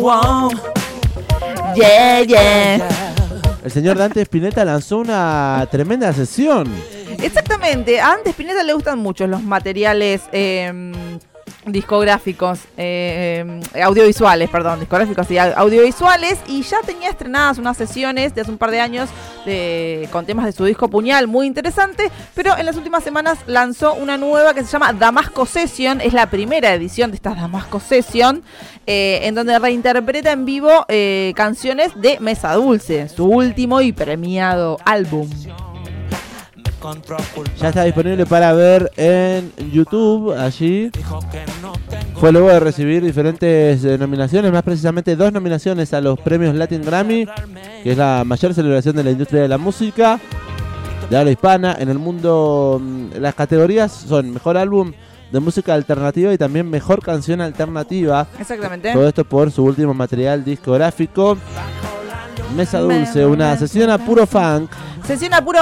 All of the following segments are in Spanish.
wow. Yeah, yeah. El señor Dante Spinetta lanzó una tremenda sesión. Exactamente. A Dante Spinetta le gustan mucho los materiales em, discográficos, eh, eh, audiovisuales, perdón, discográficos y audiovisuales. Y ya tenía estrenadas unas sesiones de hace un par de años de, con temas de su disco Puñal, muy interesante. Pero en las últimas semanas lanzó una nueva que se llama Damasco Session. Es la primera edición de esta Damasco Session, eh, en donde reinterpreta en vivo canciones de Mesa Dulce, su último y premiado álbum. Ya está disponible para ver en YouTube allí. Fue luego de recibir diferentes eh, nominaciones, más precisamente dos nominaciones a los premios Latin Grammy, que es la mayor celebración de la industria de la música de habla hispana. En el mundo, mm, las categorías son mejor álbum de música alternativa y también mejor canción alternativa. Exactamente. Todo esto por su último material discográfico. Mesa Dulce, una sesión a puro funk. Sesión a puro,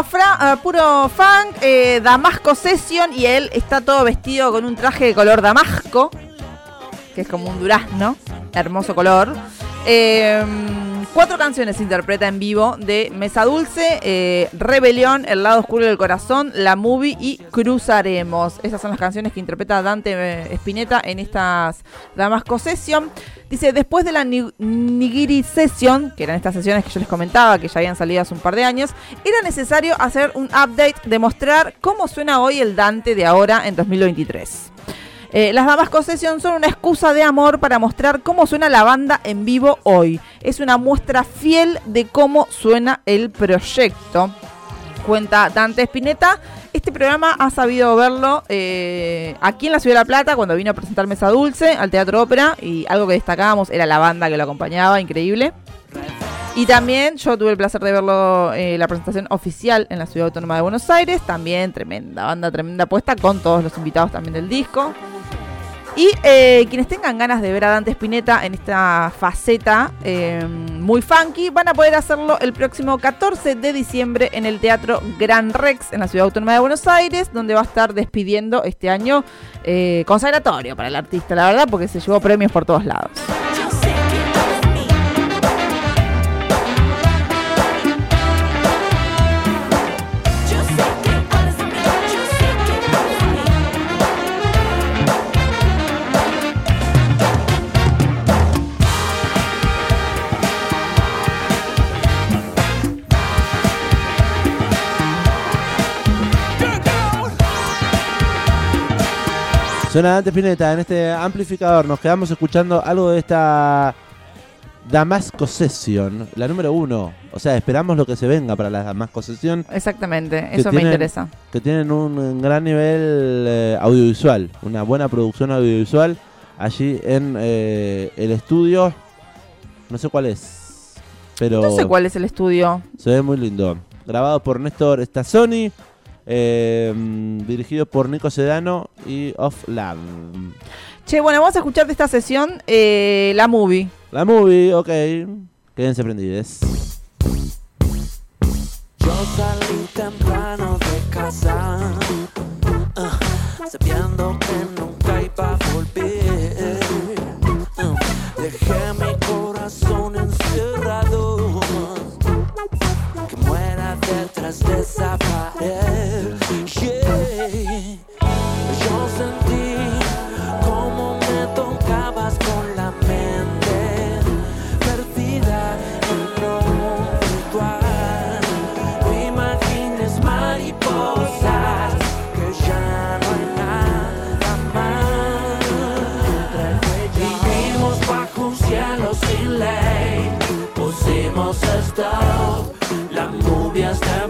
puro funk, eh, Damasco Session y él está todo vestido con un traje de color damasco, que es como un durazno, hermoso color. Eh, Cuatro canciones interpreta en vivo de Mesa Dulce, eh, Rebelión, El lado oscuro del corazón, La Movie y Cruzaremos. Esas son las canciones que interpreta Dante eh, Spinetta en estas Damasco Session. Dice, después de la Nigiri Session, que eran estas sesiones que yo les comentaba, que ya habían salido hace un par de años, era necesario hacer un update de mostrar cómo suena hoy el Dante de ahora en 2023. Eh, las Damasco Sessions son una excusa de amor para mostrar cómo suena la banda en vivo hoy. Es una muestra fiel de cómo suena el proyecto. Cuenta Dante Spinetta. Este programa ha sabido verlo eh, aquí en la Ciudad de La Plata cuando vino a presentar Mesa Dulce al Teatro Ópera y algo que destacábamos era la banda que lo acompañaba, increíble. Y también yo tuve el placer de verlo eh, la presentación oficial en la Ciudad Autónoma de Buenos Aires. También tremenda banda, tremenda puesta con todos los invitados también del disco. Y eh, quienes tengan ganas de ver a Dante Spinetta en esta faceta eh, muy funky, van a poder hacerlo el próximo 14 de diciembre en el Teatro Gran Rex en la Ciudad Autónoma de Buenos Aires, donde va a estar despidiendo este año eh, consagratorio para el artista, la verdad, porque se llevó premios por todos lados. Suena Dante Pineta en este amplificador. Nos quedamos escuchando algo de esta Damasco Session, la número uno. O sea, esperamos lo que se venga para la Damasco Session. Exactamente, eso me interesa. Que tienen un gran nivel eh, audiovisual, una buena producción audiovisual allí en eh, el estudio. No sé cuál es, pero. No sé cuál es el estudio. Se ve muy lindo. Grabado por Néstor Stazzoni eh, dirigido por Nico Sedano y Off Lab. Che, bueno, vamos a escuchar de esta sesión eh, la movie. La movie, ok. Quédense prendidos. Yo salí temprano de casa, uh, sabiendo las novias de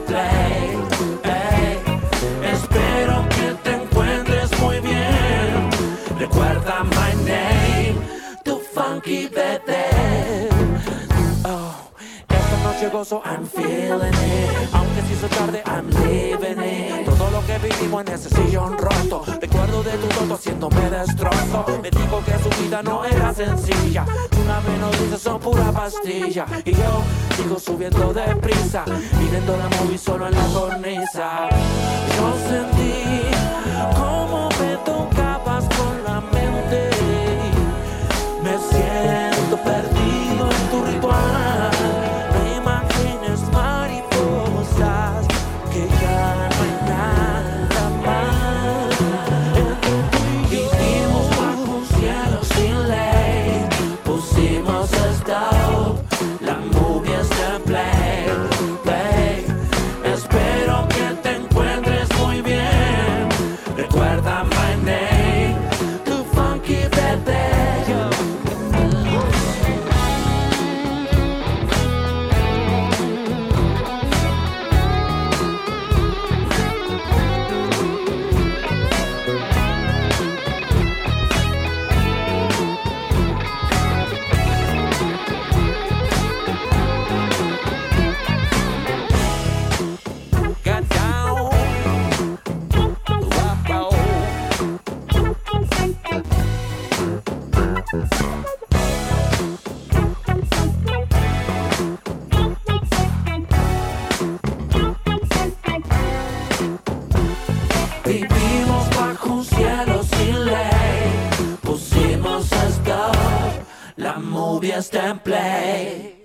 noche gozo, I'm feeling it. Aunque si se tarde, I'm living it. Todo lo que vivimos en ese sillón roto. Recuerdo de tu toto haciéndome destrozo. Me dijo que su vida no era sencilla. Una dice son pura pastilla. Y yo sigo subiendo deprisa. Viendo la movie solo en la cornisa. Yo sentí just and play.